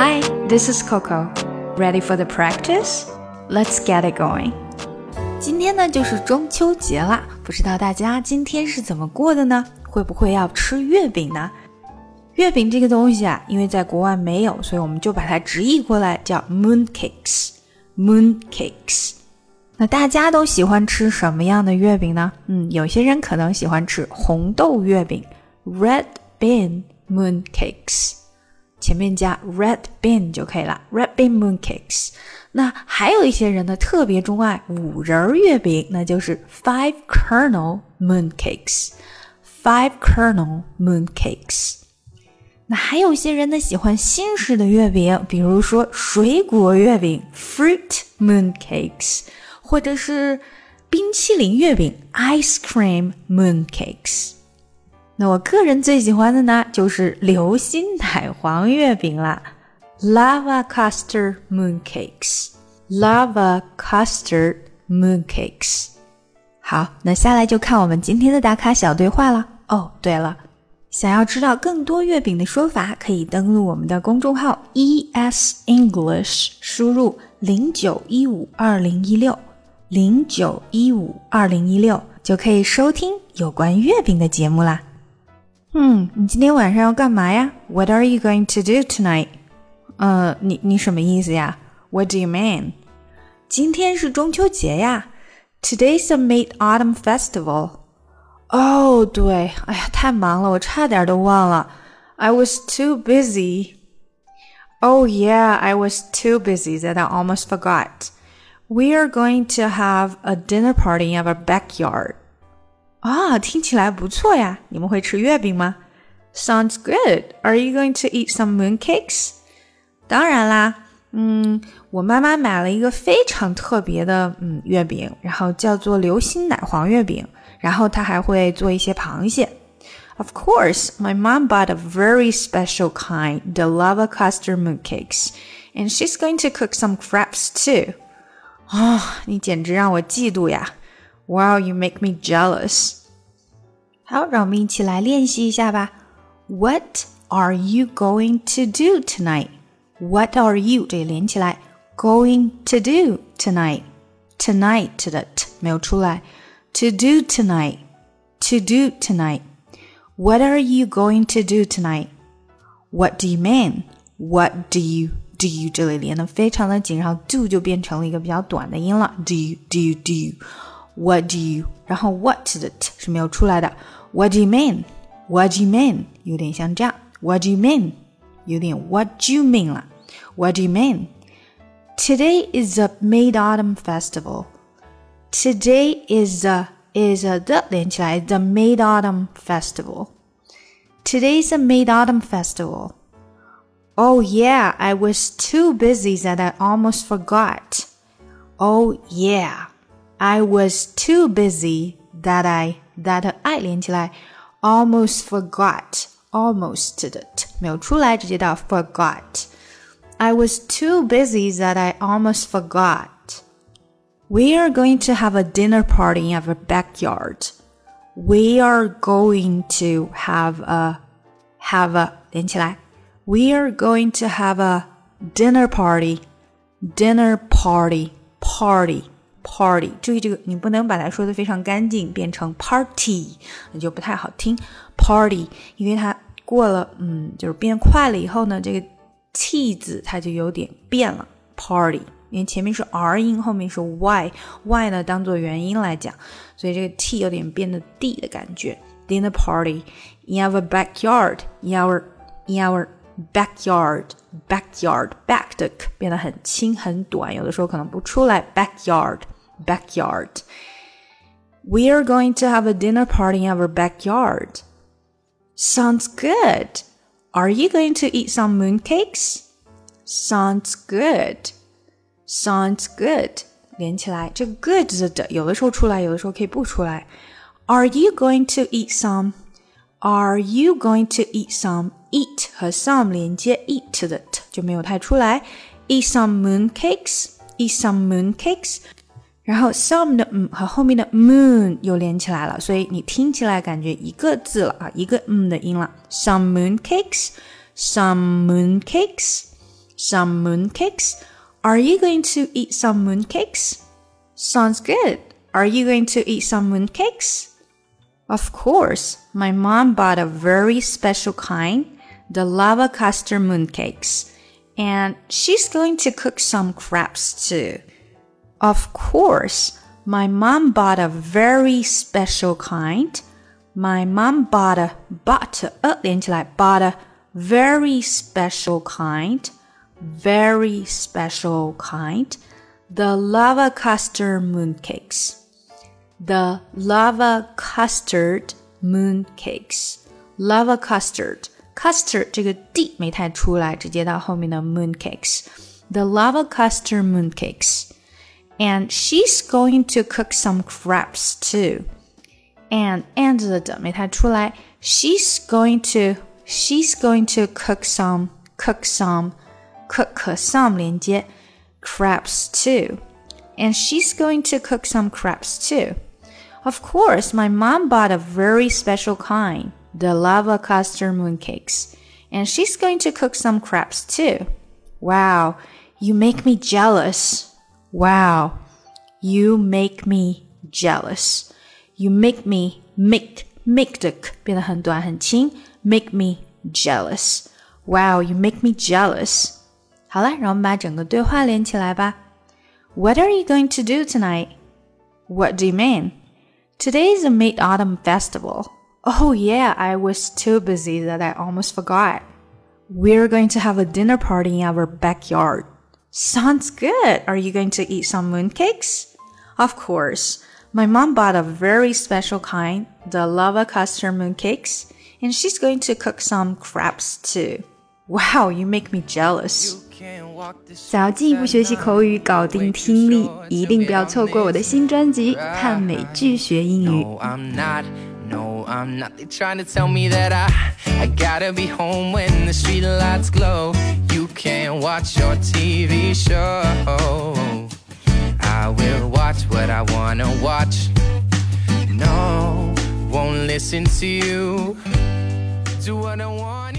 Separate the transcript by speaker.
Speaker 1: Hi, this is Coco. Ready for the practice? Let's get it going. 今天呢就是中秋节啦，不知道大家今天是怎么过的呢？会不会要吃月饼呢？月饼这个东西啊，因为在国外没有，所以我们就把它直译过来叫 moon cakes。moon cakes。那大家都喜欢吃什么样的月饼呢？嗯，有些人可能喜欢吃红豆月饼 （red bean moon cakes）。前面加 red bean 就可以了，red bean mooncakes。那还有一些人呢，特别钟爱五仁月饼，那就是 five kernel mooncakes。five kernel mooncakes。那还有一些人呢，喜欢新式的月饼，比如说水果月饼 fruit mooncakes，或者是冰淇淋月饼 ice cream mooncakes。那我个人最喜欢的呢，就是流心奶黄月饼啦，lava custard mooncakes，lava custard mooncakes。好，那下来就看我们今天的打卡小对话了。哦，对了，想要知道更多月饼的说法，可以登录我们的公众号 ES English，输入零九一五二零一六零九一五二零一六，就可以收听有关月饼的节目啦。嗯，你今天晚上要干嘛呀？What are you going to do tonight？呃，你你什么意思呀？What do you mean？今天是中秋节呀。Today's a Mid Autumn Festival。哦，对，哎呀，太忙了，我差点都忘了。I was too busy. Oh yeah, I was too busy that I almost forgot. We are going to have a dinner party in our backyard. 啊，听起来不错呀！你们会吃月饼吗？Sounds good. Are you going to eat some mooncakes? 当然啦，嗯，我妈妈买了一个非常特别的嗯月饼，然后叫做流心奶黄月饼，然后她还会做一些螃蟹。Of course, my mom bought a very special kind, the lava custard mooncakes, and she's going to cook some crabs too. 啊，你简直让我嫉妒呀 ！Wow, you make me jealous. 好，让我们一起来练习一下吧。What are you going to do tonight? What are you 这里连起来，going to do tonight? Tonight 的 t 没有出来。To do tonight. To do tonight. What are you going to do tonight? What do you mean? What do you do you 这里连的非常的紧，然后 do 就变成了一个比较短的音了。Do you do you do you? What do you？然后 what 的 t 是没有出来的。What do you mean? What do you mean？有点像这样。What do you mean？有点 What do you mean 了。What do you mean? Today is a Mid Autumn Festival. Today is a is a 的连起来，the Mid Autumn Festival. Today's a Mid Autumn Festival. Oh yeah, I was too busy that I almost forgot. Oh yeah. I was too busy that I that I 连起来，almost forgot almost 的 t 没有出来，直接到 forgot。I was too busy that I almost forgot. We are going to have a dinner party in our backyard. We are going to have a have a 连起来。We are going to have a dinner party. Dinner party party party，注意这个，你不能把它说的非常干净，变成 party，那就不太好听。party，因为它过了，嗯，就是变快了以后呢，这个 t 字它就有点变了。party，因为前面是 r 音，后面是 y，y 呢当做元音来讲，所以这个 t 有点变得 d 的感觉。Dinner party in our backyard, in our in our backyard backyard back 的变得很轻很短，有的时候可能不出来 backyard backyard. We are going to have a dinner party in our backyard. Sounds good. Are you going to eat some mooncakes? Sounds good. Sounds good. 连起来，这个 good 的有的时候出来，有的时候可以不出来。Are you going to eat some? Are you going to eat some? Eat 和 some 连接，eat 的 t 就没有太出来。Eat some mooncakes. Eat some mooncakes. 然后 some 的嗯和后面的 moon 又连起来了，所以你听起来感觉一个字了啊，一个嗯的音了。Some mooncakes. Some mooncakes. Some mooncakes? Are you going to eat some mooncakes? Sounds good. Are you going to eat some mooncakes? Of course. My mom bought a very special kind, the lava custard mooncakes. And she's going to cook some crabs too. Of course. My mom bought a very special kind. My mom bought a bought a 连起来 bought a very special kind, very special kind, the lava custard mooncakes. The lava custard mooncakes. Lava custard custard 这个 d 没太出来，直接到后面的 mooncakes. The lava custard mooncakes. And she's going to cook some crabs too. And and 的没太出来，she's going to she's going to cook some cook some cook some 连接 crabs too. And she's going to cook some crabs too. Of course, my mom bought a very special kind, the lava custard mooncakes. And she's going to cook some crabs too. Wow, you make me jealous. Wow, you make me jealous. You make me make make 的变得很短很轻，make me jealous. Wow, you make me jealous. 好了，让我们把整个对话连起来吧。What are you going to do tonight? What do you mean? Today is a Mid Autumn Festival. Oh, yeah, I was too busy that I almost forgot. We're going to have a dinner party in our backyard. Sounds good. Are you going to eat some mooncakes? Of course. My mom bought a very special kind, the lava custard mooncakes, and she's going to cook some crabs too. Wow, you make me jealous. 想要进一步学习口语，搞定听力，一定不要错过我的新专辑《看美剧学英语》。No, I'm not. They trying to tell me that I, I gotta be home when the street lights glow. You can't watch your TV show. I will watch what I wanna watch. No, won't listen to you. Do what I want.